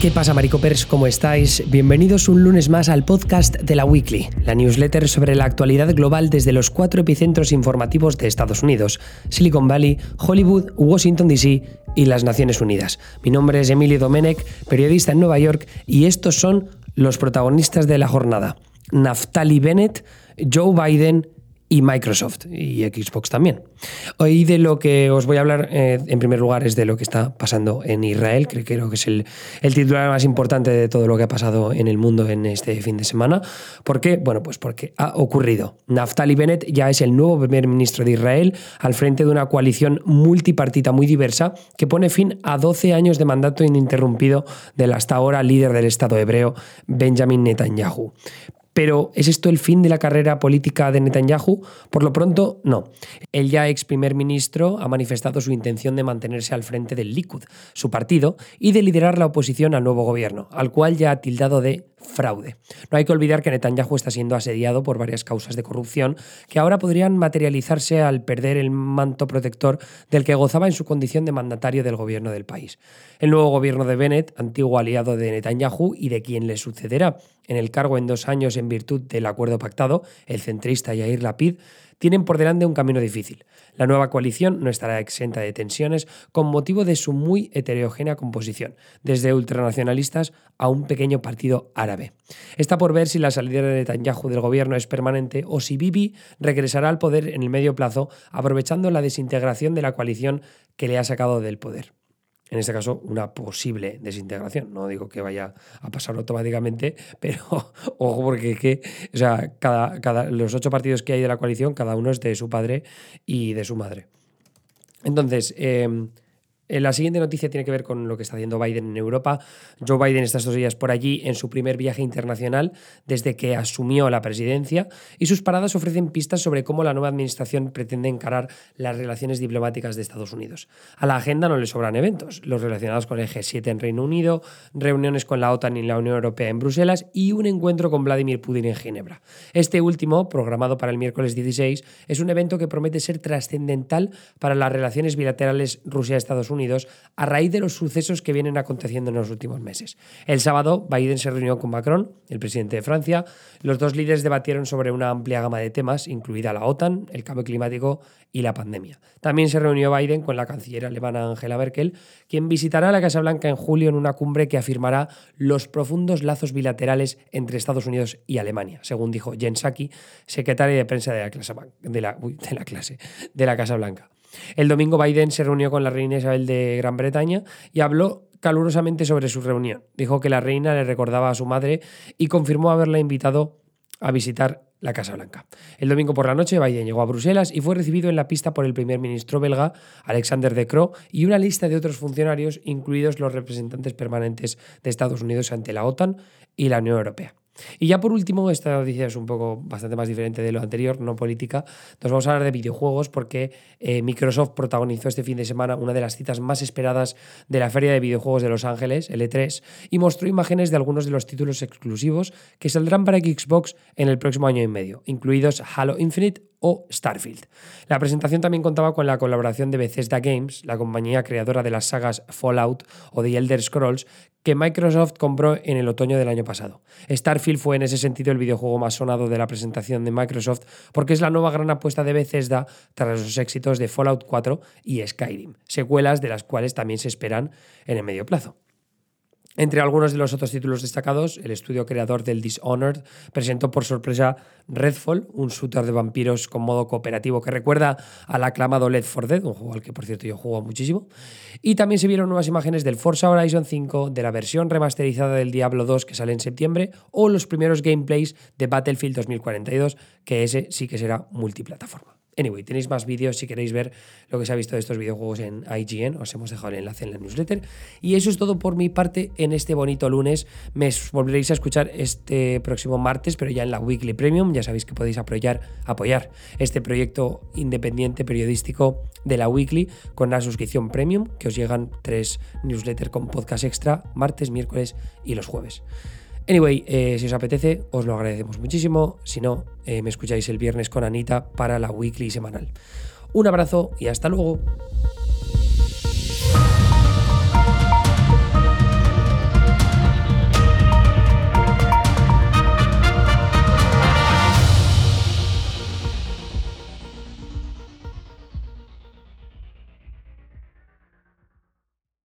¿Qué pasa, Maricopers? ¿Cómo estáis? Bienvenidos un lunes más al podcast de la Weekly, la newsletter sobre la actualidad global desde los cuatro epicentros informativos de Estados Unidos: Silicon Valley, Hollywood, Washington DC y las Naciones Unidas. Mi nombre es Emilio Domenech, periodista en Nueva York, y estos son los protagonistas de la jornada: Naftali Bennett, Joe Biden y Microsoft y Xbox también. Hoy de lo que os voy a hablar eh, en primer lugar es de lo que está pasando en Israel, creo, creo que es el, el, titular más importante de todo lo que ha pasado en el mundo en este fin de semana. ¿Por qué? Bueno, pues porque ha ocurrido. Naftali Bennett ya es el nuevo primer ministro de Israel al frente de una coalición multipartita muy diversa que pone fin a 12 años de mandato ininterrumpido del hasta ahora líder del Estado hebreo, Benjamin Netanyahu. Pero ¿es esto el fin de la carrera política de Netanyahu? Por lo pronto, no. El ya ex primer ministro ha manifestado su intención de mantenerse al frente del Likud, su partido, y de liderar la oposición al nuevo gobierno, al cual ya ha tildado de fraude. No hay que olvidar que Netanyahu está siendo asediado por varias causas de corrupción que ahora podrían materializarse al perder el manto protector del que gozaba en su condición de mandatario del gobierno del país. El nuevo gobierno de Bennett, antiguo aliado de Netanyahu y de quien le sucederá en el cargo en dos años en virtud del acuerdo pactado, el centrista Yair Lapid, tienen por delante un camino difícil. La nueva coalición no estará exenta de tensiones con motivo de su muy heterogénea composición, desde ultranacionalistas a un pequeño partido árabe. Está por ver si la salida de Netanyahu del gobierno es permanente o si Bibi regresará al poder en el medio plazo aprovechando la desintegración de la coalición que le ha sacado del poder en este caso, una posible desintegración. No digo que vaya a pasar automáticamente, pero ojo, porque que, o sea, cada, cada, los ocho partidos que hay de la coalición, cada uno es de su padre y de su madre. Entonces, eh, la siguiente noticia tiene que ver con lo que está haciendo Biden en Europa. Joe Biden está estos días por allí en su primer viaje internacional desde que asumió la presidencia y sus paradas ofrecen pistas sobre cómo la nueva administración pretende encarar las relaciones diplomáticas de Estados Unidos. A la agenda no le sobran eventos, los relacionados con el G7 en Reino Unido, reuniones con la OTAN y la Unión Europea en Bruselas y un encuentro con Vladimir Putin en Ginebra. Este último, programado para el miércoles 16, es un evento que promete ser trascendental para las relaciones bilaterales Rusia-Estados Unidos Unidos a raíz de los sucesos que vienen aconteciendo en los últimos meses. El sábado, Biden se reunió con Macron, el presidente de Francia. Los dos líderes debatieron sobre una amplia gama de temas, incluida la OTAN, el cambio climático y la pandemia. También se reunió Biden con la canciller alemana Angela Merkel, quien visitará la Casa Blanca en julio en una cumbre que afirmará los profundos lazos bilaterales entre Estados Unidos y Alemania, según dijo Jen Psaki, secretaria de prensa de la clase, de la, Casa Blanca. El domingo Biden se reunió con la reina Isabel de Gran Bretaña y habló calurosamente sobre su reunión. Dijo que la reina le recordaba a su madre y confirmó haberla invitado a visitar la Casa Blanca. El domingo por la noche Biden llegó a Bruselas y fue recibido en la pista por el primer ministro belga Alexander De Croo y una lista de otros funcionarios, incluidos los representantes permanentes de Estados Unidos ante la OTAN y la Unión Europea. Y ya por último, esta noticia es un poco bastante más diferente de lo anterior, no política. Nos vamos a hablar de videojuegos porque eh, Microsoft protagonizó este fin de semana una de las citas más esperadas de la Feria de Videojuegos de Los Ángeles, el E3, y mostró imágenes de algunos de los títulos exclusivos que saldrán para Xbox en el próximo año y medio, incluidos Halo Infinite Starfield. La presentación también contaba con la colaboración de Bethesda Games, la compañía creadora de las sagas Fallout o The Elder Scrolls, que Microsoft compró en el otoño del año pasado. Starfield fue en ese sentido el videojuego más sonado de la presentación de Microsoft porque es la nueva gran apuesta de Bethesda tras los éxitos de Fallout 4 y Skyrim, secuelas de las cuales también se esperan en el medio plazo. Entre algunos de los otros títulos destacados, el estudio creador del Dishonored presentó por sorpresa Redfall, un shooter de vampiros con modo cooperativo que recuerda al aclamado Left 4 Dead, un juego al que por cierto yo juego muchísimo. Y también se vieron nuevas imágenes del Forza Horizon 5, de la versión remasterizada del Diablo 2 que sale en septiembre, o los primeros gameplays de Battlefield 2042, que ese sí que será multiplataforma. Anyway, tenéis más vídeos si queréis ver lo que se ha visto de estos videojuegos en IGN. Os hemos dejado el enlace en la newsletter. Y eso es todo por mi parte en este bonito lunes. Me volveréis a escuchar este próximo martes, pero ya en la Weekly Premium. Ya sabéis que podéis apoyar, apoyar este proyecto independiente periodístico de la Weekly con la suscripción Premium, que os llegan tres newsletters con podcast extra martes, miércoles y los jueves. Anyway, eh, si os apetece, os lo agradecemos muchísimo. Si no, eh, me escucháis el viernes con Anita para la weekly semanal. Un abrazo y hasta luego.